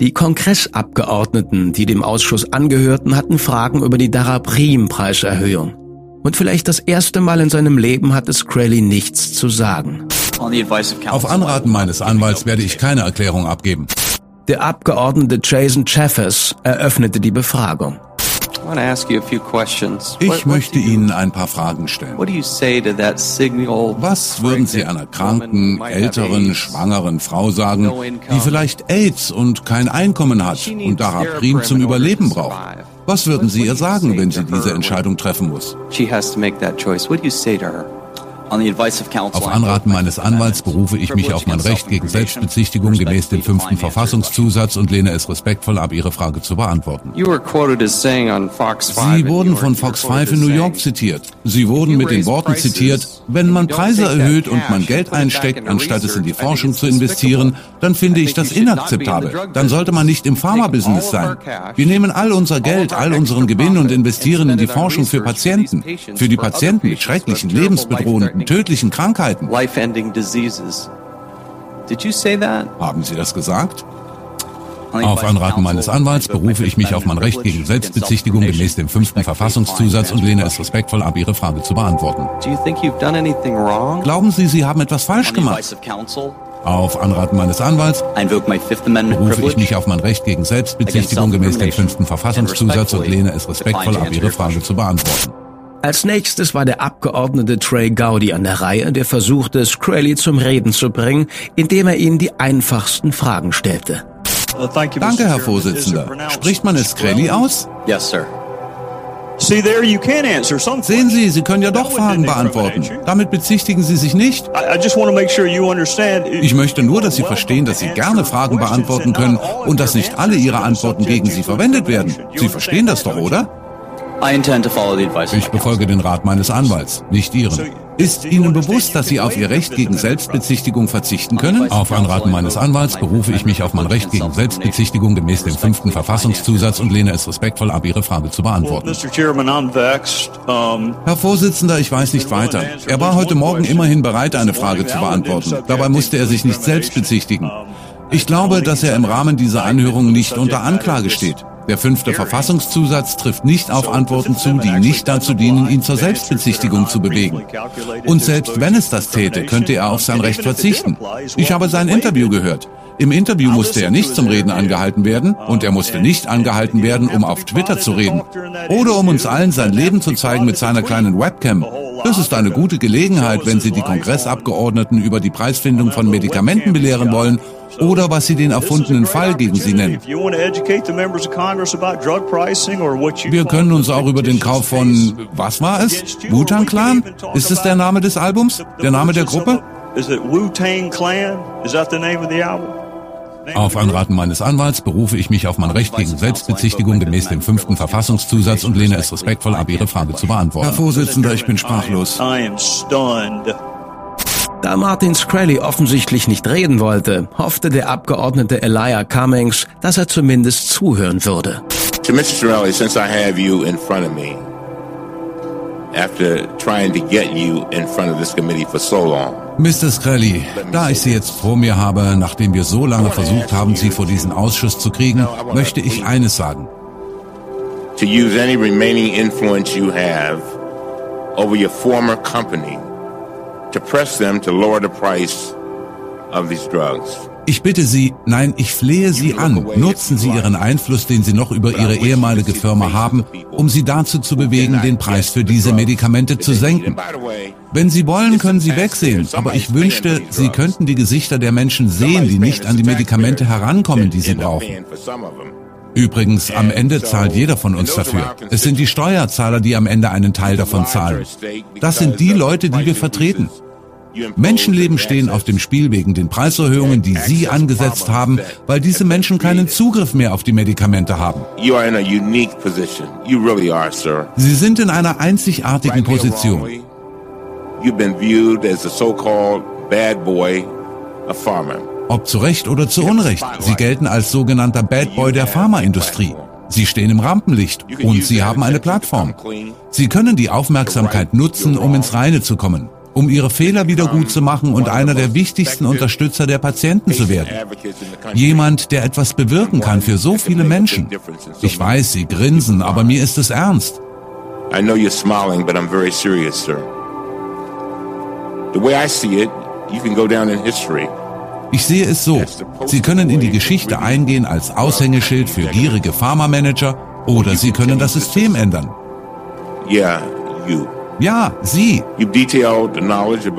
Die Kongressabgeordneten, die dem Ausschuss angehörten, hatten Fragen über die Daraprim-Preiserhöhung. Und vielleicht das erste Mal in seinem Leben hatte Scraley nichts zu sagen. Auf Anraten meines Anwalts werde ich keine Erklärung abgeben. Der Abgeordnete Jason Chaffers eröffnete die Befragung. Ich möchte Ihnen ein paar Fragen stellen. Was würden Sie einer kranken, älteren, schwangeren Frau sagen, die vielleicht AIDS und kein Einkommen hat und Daraprim zum Überleben braucht? Was würden Sie ihr sagen, wenn sie diese Entscheidung treffen muss? Auf Anraten meines Anwalts berufe ich mich auf mein Recht gegen Selbstbezichtigung gemäß dem fünften Verfassungszusatz und lehne es respektvoll ab, Ihre Frage zu beantworten. Sie wurden von Fox 5 in New York zitiert. Sie wurden mit den Worten zitiert, wenn man Preise erhöht und man Geld einsteckt, anstatt es in die Forschung zu investieren, dann finde ich das inakzeptabel. Dann sollte man nicht im Pharma-Business sein. Wir nehmen all unser Geld, all unseren Gewinn und investieren in die Forschung für Patienten. Für die Patienten mit schrecklichen, lebensbedrohenden tödlichen Krankheiten. Haben Sie das gesagt? Auf Anraten meines Anwalts berufe ich mich auf mein Recht gegen Selbstbezichtigung gemäß dem fünften Verfassungszusatz und lehne es respektvoll ab, Ihre Frage zu beantworten. Glauben Sie, Sie haben etwas falsch gemacht? Auf Anraten meines Anwalts berufe ich mich auf mein Recht gegen Selbstbezichtigung gemäß dem fünften Verfassungszusatz und lehne es respektvoll ab, Ihre Frage zu beantworten. Als nächstes war der Abgeordnete Trey Gowdy an der Reihe, der versuchte, Scraley zum Reden zu bringen, indem er ihnen die einfachsten Fragen stellte. Danke, Herr Vorsitzender. Spricht man es Scraley aus? Sehen Sie, Sie können ja doch Fragen beantworten. Damit bezichtigen Sie sich nicht. Ich möchte nur, dass Sie verstehen, dass Sie gerne Fragen beantworten können und dass nicht alle Ihre Antworten gegen Sie verwendet werden. Sie verstehen das doch, oder? Ich befolge den Rat meines Anwalts, nicht Ihren. Ist Ihnen bewusst, dass Sie auf Ihr Recht gegen Selbstbezichtigung verzichten können? Auf Anraten meines Anwalts berufe ich mich auf mein Recht gegen Selbstbezichtigung gemäß dem fünften Verfassungszusatz und lehne es respektvoll ab, Ihre Frage zu beantworten. Herr Vorsitzender, ich weiß nicht weiter. Er war heute Morgen immerhin bereit, eine Frage zu beantworten. Dabei musste er sich nicht selbst bezichtigen. Ich glaube, dass er im Rahmen dieser Anhörung nicht unter Anklage steht. Der fünfte Verfassungszusatz trifft nicht auf Antworten zu, die nicht dazu dienen, ihn zur Selbstbezichtigung zu bewegen. Und selbst wenn es das täte, könnte er auf sein Recht verzichten. Ich habe sein Interview gehört. Im Interview musste er nicht zum Reden angehalten werden und er musste nicht angehalten werden, um auf Twitter zu reden oder um uns allen sein Leben zu zeigen mit seiner kleinen Webcam. Das ist eine gute Gelegenheit, wenn Sie die Kongressabgeordneten über die Preisfindung von Medikamenten belehren wollen oder was Sie den erfundenen Fall gegen Sie nennen. Wir können uns auch über den Kauf von, was war es? Wu-Tang Clan? Ist es der Name des Albums? Der Name der Gruppe? Auf Anraten meines Anwalts berufe ich mich auf mein Recht gegen Selbstbezichtigung gemäß dem fünften Verfassungszusatz und lehne es respektvoll ab, Ihre Frage zu beantworten. Herr Vorsitzender, ich bin sprachlos. Da Martin Scraley offensichtlich nicht reden wollte, hoffte der Abgeordnete Elijah Cummings, dass er zumindest zuhören würde. To Mr. Sorelli, since I have you in front of me, after trying to get you in front of this committee for so long, Mr. Skrelly, da ich Sie jetzt vor mir habe, nachdem wir so lange versucht haben, Sie vor diesen Ausschuss zu kriegen, möchte ich eines sagen. to use any remaining influence you have over your former company to press them to lower the price of these drugs. Ich bitte Sie, nein, ich flehe Sie an, nutzen Sie Ihren Einfluss, den Sie noch über Ihre ehemalige Firma haben, um Sie dazu zu bewegen, den Preis für diese Medikamente zu senken. Wenn Sie wollen, können Sie wegsehen, aber ich wünschte, Sie könnten die Gesichter der Menschen sehen, die nicht an die Medikamente herankommen, die sie brauchen. Übrigens, am Ende zahlt jeder von uns dafür. Es sind die Steuerzahler, die am Ende einen Teil davon zahlen. Das sind die Leute, die wir vertreten. Menschenleben stehen auf dem Spiel wegen den Preiserhöhungen, die Sie angesetzt haben, weil diese Menschen keinen Zugriff mehr auf die Medikamente haben. Sie sind in einer einzigartigen Position. Ob zu Recht oder zu Unrecht, Sie gelten als sogenannter Bad Boy der Pharmaindustrie. Sie stehen im Rampenlicht und Sie haben eine Plattform. Sie können die Aufmerksamkeit nutzen, um ins Reine zu kommen, um Ihre Fehler wieder gut zu machen und einer der wichtigsten Unterstützer der Patienten zu werden. Jemand, der etwas bewirken kann für so viele Menschen. Ich weiß, Sie grinsen, aber mir ist es ernst. I know you're smiling, but I'm very serious, sir. The way I see it, you can go down in history. Ich sehe es so. Sie können in die Geschichte eingehen als Aushängeschild für gierige Pharmamanager oder Sie können das System ändern. Yeah, you. Ja, Sie.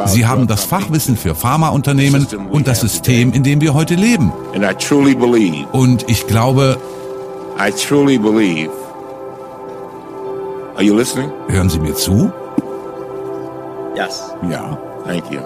Sie haben das Fachwissen für Pharmaunternehmen und das System, in dem wir heute leben. And I truly believe, Und ich glaube, I truly believe. Are you listening? hören Sie mir zu? Yes. Ja. Thank you.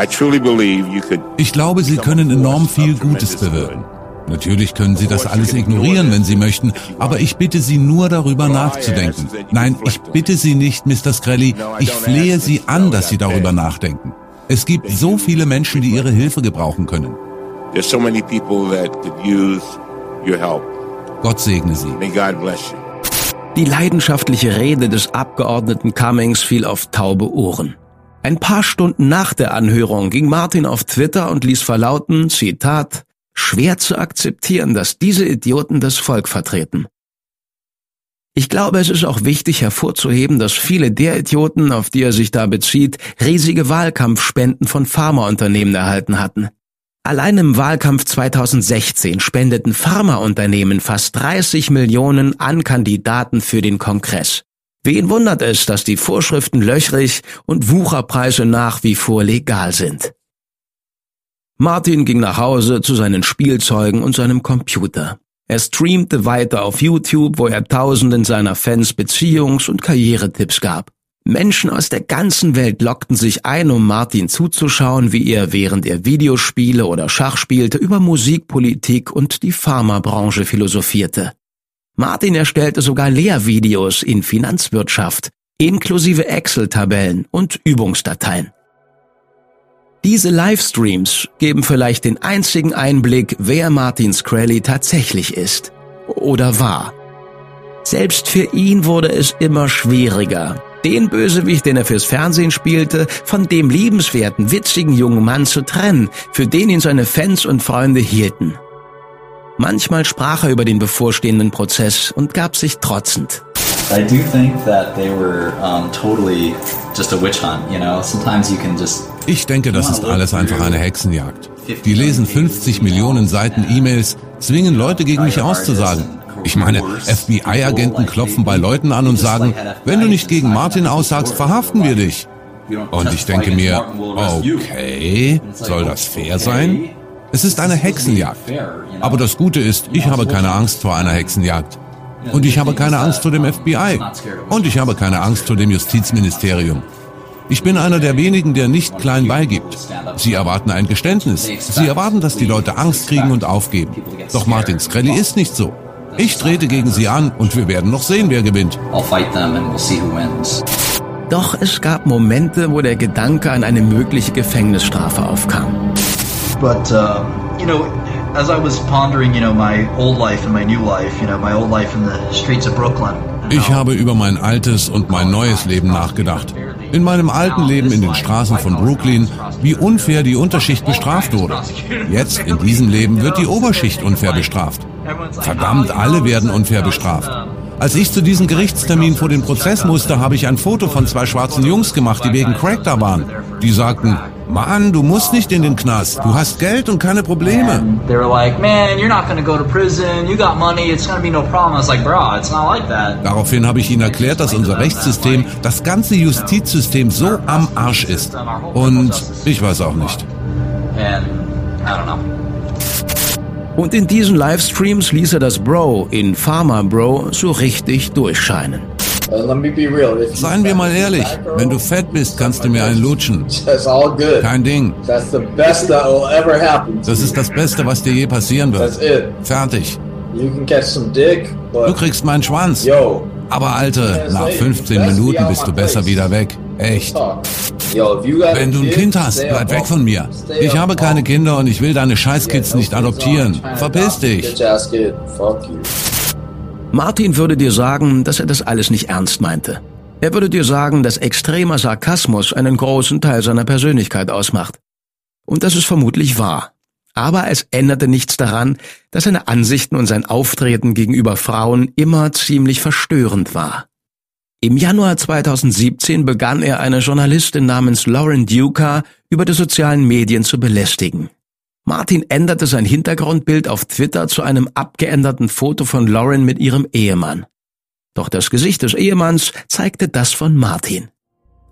I truly believe you could. Ich glaube, Sie können enorm viel Gutes bewirken. Natürlich können Sie das alles ignorieren, wenn Sie möchten, aber ich bitte Sie nur darüber nachzudenken. Nein, ich bitte Sie nicht, Mr. Skrelly, ich flehe Sie an, dass Sie darüber nachdenken. Es gibt so viele Menschen, die Ihre Hilfe gebrauchen können. There's so many people that could use your help. Gott segne Sie. May God bless you. Die leidenschaftliche Rede des Abgeordneten Cummings fiel auf taube Ohren. Ein paar Stunden nach der Anhörung ging Martin auf Twitter und ließ verlauten, Zitat, schwer zu akzeptieren, dass diese Idioten das Volk vertreten. Ich glaube, es ist auch wichtig hervorzuheben, dass viele der Idioten, auf die er sich da bezieht, riesige Wahlkampfspenden von Pharmaunternehmen erhalten hatten. Allein im Wahlkampf 2016 spendeten Pharmaunternehmen fast 30 Millionen an Kandidaten für den Kongress. Wen wundert es, dass die Vorschriften löchrig und Wucherpreise nach wie vor legal sind? Martin ging nach Hause zu seinen Spielzeugen und seinem Computer. Er streamte weiter auf YouTube, wo er Tausenden seiner Fans Beziehungs- und Karrieretipps gab. Menschen aus der ganzen Welt lockten sich ein, um Martin zuzuschauen, wie er während er Videospiele oder Schach spielte über Musik, Politik und die Pharmabranche philosophierte. Martin erstellte sogar Lehrvideos in Finanzwirtschaft, inklusive Excel-Tabellen und Übungsdateien. Diese Livestreams geben vielleicht den einzigen Einblick, wer Martin Screlly tatsächlich ist oder war. Selbst für ihn wurde es immer schwieriger, den Bösewicht, den er fürs Fernsehen spielte, von dem liebenswerten, witzigen jungen Mann zu trennen, für den ihn seine Fans und Freunde hielten. Manchmal sprach er über den bevorstehenden Prozess und gab sich trotzend. I do think that they were um, totally just a witch hunt. You know, sometimes you can just. Ich denke, das ist alles einfach eine Hexenjagd. Die lesen 50 Millionen Seiten E-Mails, zwingen Leute gegen mich auszusagen. Ich meine, FBI-Agenten klopfen bei Leuten an und sagen, wenn du nicht gegen Martin aussagst, verhaften wir dich. Und ich denke mir, okay, soll das fair sein? Es ist eine Hexenjagd. Aber das Gute ist, ich habe keine Angst vor einer Hexenjagd. Und ich habe keine Angst vor dem FBI. Und ich habe keine Angst vor dem Justizministerium. Ich bin einer der wenigen, der nicht klein beigibt. Sie erwarten ein Geständnis. Sie erwarten, dass die Leute Angst kriegen und aufgeben. Doch Martin Skrelly ist nicht so. Ich trete gegen sie an und wir werden noch sehen, wer gewinnt. Doch es gab Momente, wo der Gedanke an eine mögliche Gefängnisstrafe aufkam. But uh, you know, as I was pondering, you know, my old life and my new life, you know, my old life in the streets of Brooklyn. Ich habe über mein altes und mein neues Leben nachgedacht. In meinem alten Leben in den Straßen von Brooklyn, wie unfair die Unterschicht bestraft wurde. Jetzt in diesem Leben wird die Oberschicht unfair bestraft. Verdammt, alle werden unfair bestraft. Als ich zu diesem Gerichtstermin vor den Prozess musste, habe ich ein Foto von zwei schwarzen Jungs gemacht, die wegen Crack da waren. Die sagten, Mann, du musst nicht in den Knast. Du hast Geld und keine Probleme. They were like, man, you're not gonna go to prison. You got money. It's gonna be no problem. I was like, bro, it's not like that. Daraufhin habe ich ihnen erklärt, dass unser Rechtssystem, das ganze Justizsystem so am Arsch ist. Und ich weiß auch nicht. Und in diesen Livestreams ließ er das Bro in Pharma Bro so richtig durchscheinen. Seien wir mal ehrlich, wenn du fett bist, kannst du mir einen lutschen. (laughs) Kein Ding. Das ist das Beste, was dir je passieren wird. Fertig. Du kriegst meinen Schwanz. Aber Alte, nach 15 Minuten bist du besser wieder weg. Echt. Wenn du ein Kind hast, bleib weg von mir. Ich habe keine Kinder und ich will deine Scheißkids nicht adoptieren. Verpiss dich. Martin würde dir sagen, dass er das alles nicht ernst meinte. Er würde dir sagen, dass extremer Sarkasmus einen großen Teil seiner Persönlichkeit ausmacht. Und das ist vermutlich wahr. Aber es änderte nichts daran, dass seine Ansichten und sein Auftreten gegenüber Frauen immer ziemlich verstörend war. Im Januar 2017 begann er eine Journalistin namens Lauren Duca über die sozialen Medien zu belästigen. Martin änderte sein Hintergrundbild auf Twitter zu einem abgeänderten Foto von Lauren mit ihrem Ehemann. Doch das Gesicht des Ehemanns zeigte das von Martin.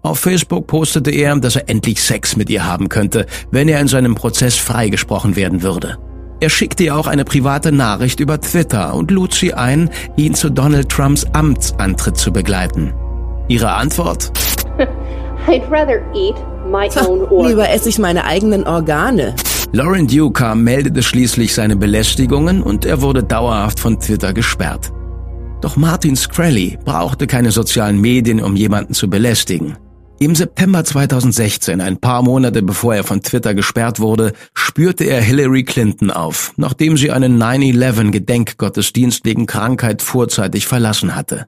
Auf Facebook postete er, dass er endlich Sex mit ihr haben könnte, wenn er in seinem Prozess freigesprochen werden würde. Er schickte ihr auch eine private Nachricht über Twitter und lud sie ein, ihn zu Donald Trumps Amtsantritt zu begleiten. Ihre Antwort? (laughs) I'd rather eat my own organs. Lieber esse ich meine eigenen Organe. Lauren Duca meldete schließlich seine Belästigungen und er wurde dauerhaft von Twitter gesperrt. Doch Martin Screlly brauchte keine sozialen Medien, um jemanden zu belästigen. Im September 2016, ein paar Monate bevor er von Twitter gesperrt wurde, spürte er Hillary Clinton auf, nachdem sie einen 9-11-Gedenkgottesdienst wegen Krankheit vorzeitig verlassen hatte.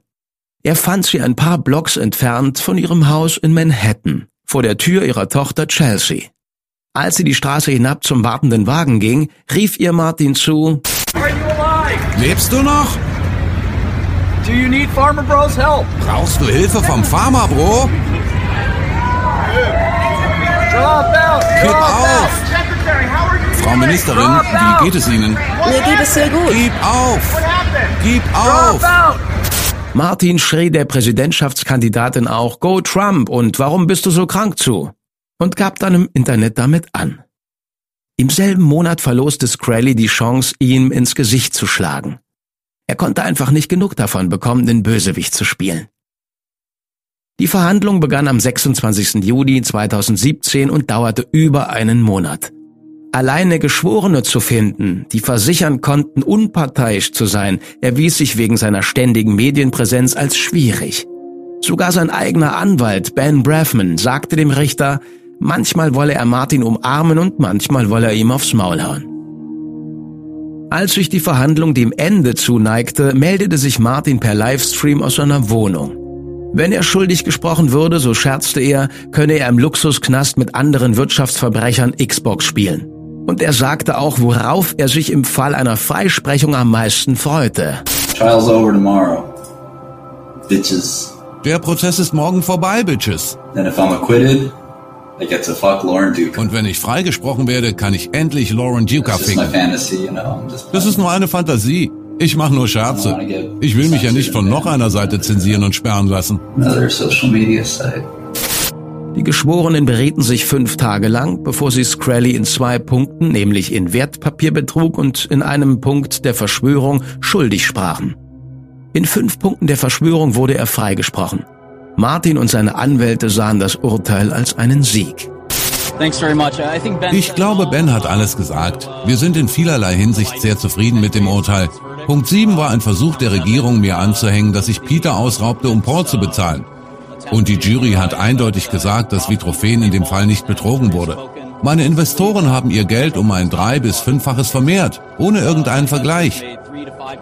Er fand sie ein paar Blocks entfernt von ihrem Haus in Manhattan, vor der Tür ihrer Tochter Chelsea. Als sie die Straße hinab zum wartenden Wagen ging, rief ihr Martin zu, Lebst du noch? Do you need Farmer Bros help? Brauchst du Hilfe vom Farmer, Bro? Gib auf! Frau Ministerin, wie geht es Ihnen? Mir geht es sehr gut. Gib auf! Gib auf! Martin schrie der Präsidentschaftskandidatin auch Go Trump und warum bist du so krank zu? Und gab dann im Internet damit an. Im selben Monat verloste Scrally die Chance, ihm ins Gesicht zu schlagen. Er konnte einfach nicht genug davon bekommen, den Bösewicht zu spielen. Die Verhandlung begann am 26. Juli 2017 und dauerte über einen Monat. Alleine Geschworene zu finden, die versichern konnten, unparteiisch zu sein, erwies sich wegen seiner ständigen Medienpräsenz als schwierig. Sogar sein eigener Anwalt Ben Braffman sagte dem Richter, manchmal wolle er Martin umarmen und manchmal wolle er ihm aufs Maul hauen. Als sich die Verhandlung dem Ende zuneigte, meldete sich Martin per Livestream aus seiner Wohnung. Wenn er schuldig gesprochen würde, so scherzte er, könne er im Luxusknast mit anderen Wirtschaftsverbrechern Xbox spielen. Und er sagte auch, worauf er sich im Fall einer Freisprechung am meisten freute. Trial's over tomorrow. Bitches. Der Prozess ist morgen vorbei, Bitches. Then if I'm acquitted, I get to fuck Lauren Duke. Und wenn ich freigesprochen werde, kann ich endlich Lauren Duca ficken. fantasy, you know. Das ist nur eine Fantasie. Ich mache nur Scherze. Ich will mich ja nicht von noch einer Seite zensieren und sperren lassen. another social media site. Die Geschworenen berieten sich fünf Tage lang, bevor sie Scrally in zwei Punkten, nämlich in Wertpapierbetrug und in einem Punkt der Verschwörung, schuldig sprachen. In fünf Punkten der Verschwörung wurde er freigesprochen. Martin und seine Anwälte sahen das Urteil als einen Sieg. Ich glaube, Ben hat alles gesagt. Wir sind in vielerlei Hinsicht sehr zufrieden mit dem Urteil. Punkt 7 war ein Versuch der Regierung, mir anzuhängen, dass ich Peter ausraubte, um Paul zu bezahlen. Und die Jury hat eindeutig gesagt, dass Vitrophen in dem Fall nicht betrogen wurde. Meine Investoren haben ihr Geld um ein drei- bis fünffaches vermehrt, ohne irgendeinen Vergleich.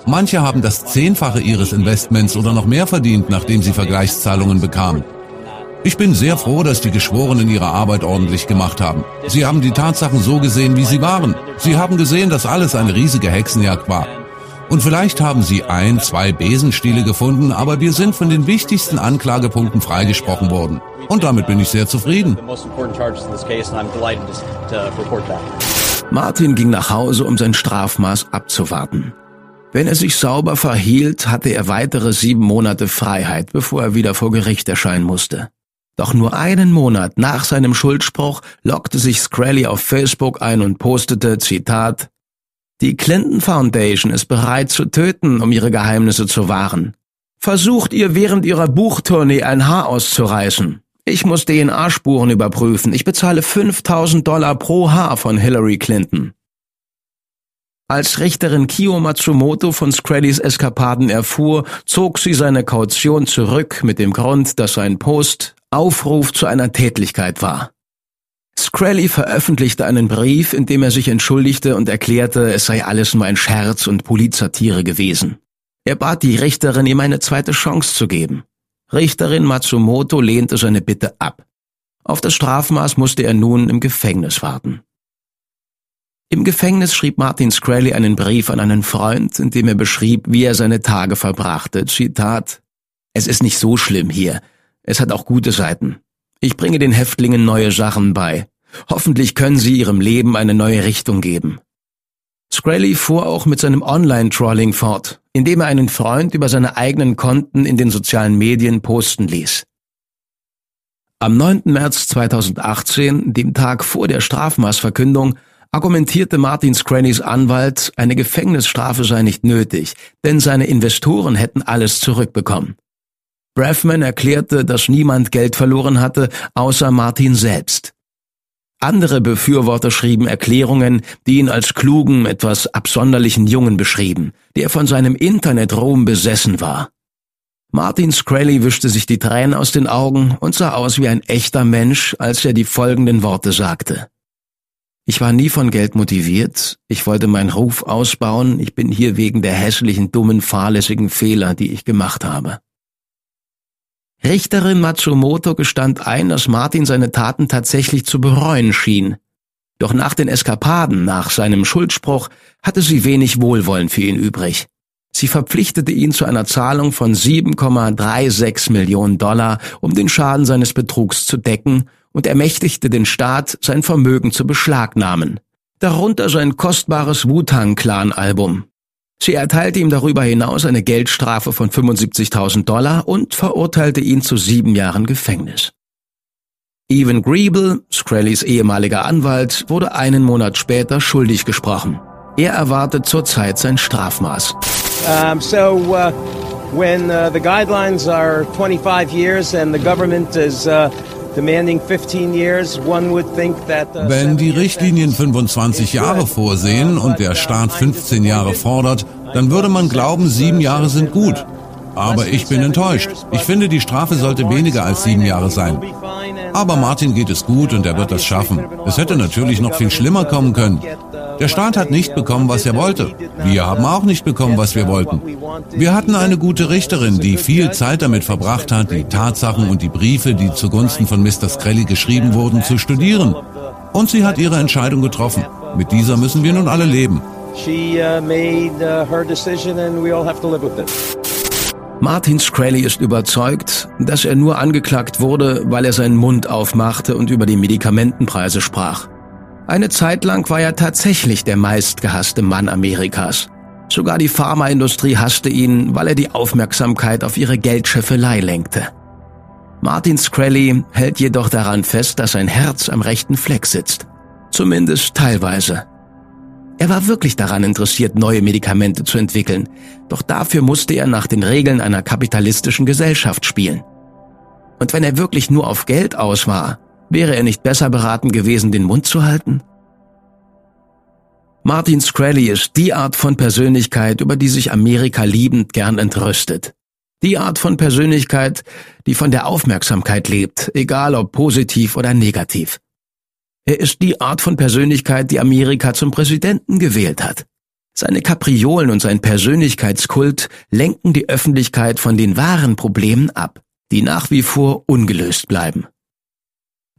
Manche haben das Zehnfache ihres Investments oder noch mehr verdient, nachdem sie Vergleichszahlungen bekamen. Ich bin sehr froh, dass die Geschworenen ihre Arbeit ordentlich gemacht haben. Sie haben die Tatsachen so gesehen, wie sie waren. Sie haben gesehen, dass alles eine riesige Hexenjagd war. Und vielleicht haben sie ein, zwei Besenstiele gefunden, aber wir sind von den wichtigsten Anklagepunkten freigesprochen worden. Und damit bin ich sehr zufrieden. Martin ging nach Hause, um sein Strafmaß abzuwarten. Wenn er sich sauber verhielt, hatte er weitere sieben Monate Freiheit, bevor er wieder vor Gericht erscheinen musste. Doch nur einen Monat nach seinem Schuldspruch lockte sich Scrally auf Facebook ein und postete, Zitat, Die Clinton Foundation ist bereit zu töten, um ihre Geheimnisse zu wahren. Versucht ihr während ihrer Buchtournee ein Haar auszureißen. Ich muss DNA-Spuren überprüfen. Ich bezahle 5000 Dollar pro Haar von Hillary Clinton. Als Richterin Kyo Matsumoto von Scrallys Eskapaden erfuhr, zog sie seine Kaution zurück mit dem Grund, dass sein Post Aufruf zu einer Tätlichkeit war. Scrally veröffentlichte einen Brief, in dem er sich entschuldigte und erklärte, es sei alles nur ein Scherz und Polizatire gewesen. Er bat die Richterin, ihm eine zweite Chance zu geben. Richterin Matsumoto lehnte seine Bitte ab. Auf das Strafmaß musste er nun im Gefängnis warten. Im Gefängnis schrieb Martin Scrally einen Brief an einen Freund, in dem er beschrieb, wie er seine Tage verbrachte. Zitat Es ist nicht so schlimm hier. Es hat auch gute Seiten. Ich bringe den Häftlingen neue Sachen bei. Hoffentlich können sie ihrem Leben eine neue Richtung geben. Scrally fuhr auch mit seinem Online-Trolling fort, indem er einen Freund über seine eigenen Konten in den sozialen Medien posten ließ. Am 9. März 2018, dem Tag vor der Strafmaßverkündung, argumentierte Martin Scrannys Anwalt, eine Gefängnisstrafe sei nicht nötig, denn seine Investoren hätten alles zurückbekommen. Braffman erklärte, dass niemand Geld verloren hatte, außer Martin selbst. Andere Befürworter schrieben Erklärungen, die ihn als klugen, etwas absonderlichen Jungen beschrieben, der von seinem Internetruhm besessen war. Martin Scrally wischte sich die Tränen aus den Augen und sah aus wie ein echter Mensch, als er die folgenden Worte sagte. Ich war nie von Geld motiviert, ich wollte meinen Ruf ausbauen, ich bin hier wegen der hässlichen, dummen, fahrlässigen Fehler, die ich gemacht habe. Richterin Matsumoto gestand ein, dass Martin seine Taten tatsächlich zu bereuen schien. Doch nach den Eskapaden, nach seinem Schuldspruch, hatte sie wenig Wohlwollen für ihn übrig. Sie verpflichtete ihn zu einer Zahlung von 7,36 Millionen Dollar, um den Schaden seines Betrugs zu decken, und ermächtigte den Staat, sein Vermögen zu beschlagnahmen. Darunter sein kostbares Wu-Tang-Clan-Album. Sie erteilte ihm darüber hinaus eine Geldstrafe von 75.000 Dollar und verurteilte ihn zu sieben Jahren Gefängnis. Evan Griebel, Scrallys ehemaliger Anwalt, wurde einen Monat später schuldig gesprochen. Er erwartet zurzeit sein Strafmaß. Um, so, uh, when uh, the guidelines are 25 years and the government is uh, demanding 15 years, one would think that. Uh, Wenn die Richtlinien 25 Jahre vorsehen und der Staat 15 Jahre fordert, dann würde man glauben, sieben Jahre sind gut. Aber ich bin enttäuscht. Ich finde, die Strafe sollte weniger als sieben Jahre sein. Aber Martin geht es gut und er wird das schaffen. Es hätte natürlich noch viel schlimmer kommen können. Der Staat hat nicht bekommen, was er wollte. Wir haben auch nicht bekommen, was wir wollten. Wir hatten eine gute Richterin, die viel Zeit damit verbracht hat, die Tatsachen und die Briefe, die zugunsten von Mr. Screlly geschrieben wurden, zu studieren. Und sie hat ihre Entscheidung getroffen. Mit dieser müssen wir nun alle leben. Uh, uh. Martin Scrally ist überzeugt, dass er nur angeklagt wurde, weil er seinen Mund aufmachte und über die Medikamentenpreise sprach. Eine Zeit lang war er tatsächlich der meistgehasste Mann Amerikas. Sogar die Pharmaindustrie hasste ihn, weil er die Aufmerksamkeit auf ihre Geldscheffelei lenkte. Martin Scrally hält jedoch daran fest, dass sein Herz am rechten Fleck sitzt. Zumindest teilweise. Er war wirklich daran interessiert, neue Medikamente zu entwickeln, doch dafür musste er nach den Regeln einer kapitalistischen Gesellschaft spielen. Und wenn er wirklich nur auf Geld aus war, wäre er nicht besser beraten gewesen, den Mund zu halten? Martin Scrally ist die Art von Persönlichkeit, über die sich Amerika liebend gern entrüstet. Die Art von Persönlichkeit, die von der Aufmerksamkeit lebt, egal ob positiv oder negativ. Er ist die Art von Persönlichkeit, die Amerika zum Präsidenten gewählt hat. Seine Kapriolen und sein Persönlichkeitskult lenken die Öffentlichkeit von den wahren Problemen ab, die nach wie vor ungelöst bleiben.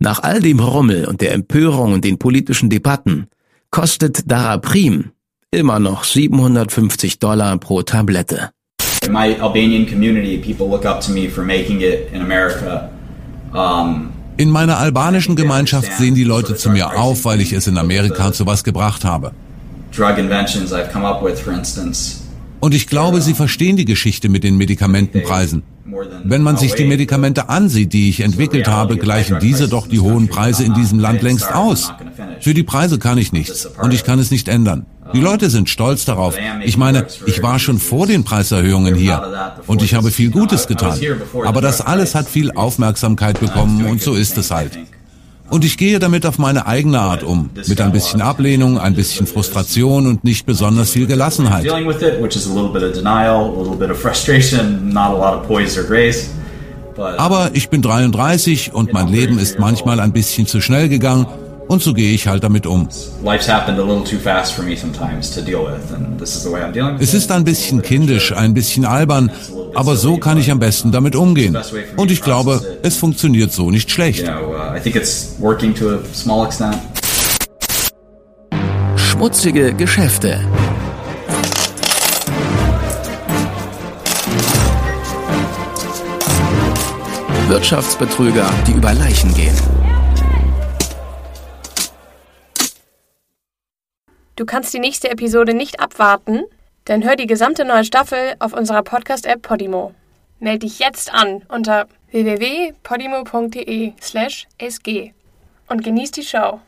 Nach all dem Rummel und der Empörung und den politischen Debatten kostet Daraprim immer noch 750 Dollar pro Tablette. In my Albanian community, people look up to me for making it in America. Um, in meiner albanischen Gemeinschaft sehen die Leute zu mir auf, weil ich es in Amerika zu was gebracht habe. Und ich glaube, sie verstehen die Geschichte mit den Medikamentenpreisen. Wenn man sich die Medikamente ansieht, die ich entwickelt habe, gleichen diese doch die hohen Preise in diesem Land längst aus. Für die Preise kann ich nichts und ich kann es nicht ändern. Die Leute sind stolz darauf. Ich meine, ich war schon vor den Preiserhöhungen hier und ich habe viel Gutes getan. Aber das alles hat viel Aufmerksamkeit bekommen und so ist es halt. Und ich gehe damit auf meine eigene Art um, mit ein bisschen Ablehnung, ein bisschen Frustration und nicht besonders viel Gelassenheit. Aber ich bin 33 und mein Leben ist manchmal ein bisschen zu schnell gegangen und so gehe ich halt damit um. Es ist ein bisschen kindisch, ein bisschen albern, aber so kann ich am besten damit umgehen. Und ich glaube, es funktioniert so nicht schlecht. Schmutzige Geschäfte. Wirtschaftsbetrüger, die über Leichen gehen. Du kannst die nächste Episode nicht abwarten? Dann hör die gesamte neue Staffel auf unserer Podcast-App Podimo. Meld dich jetzt an unter www.podimo.de/sg und genieß die Show.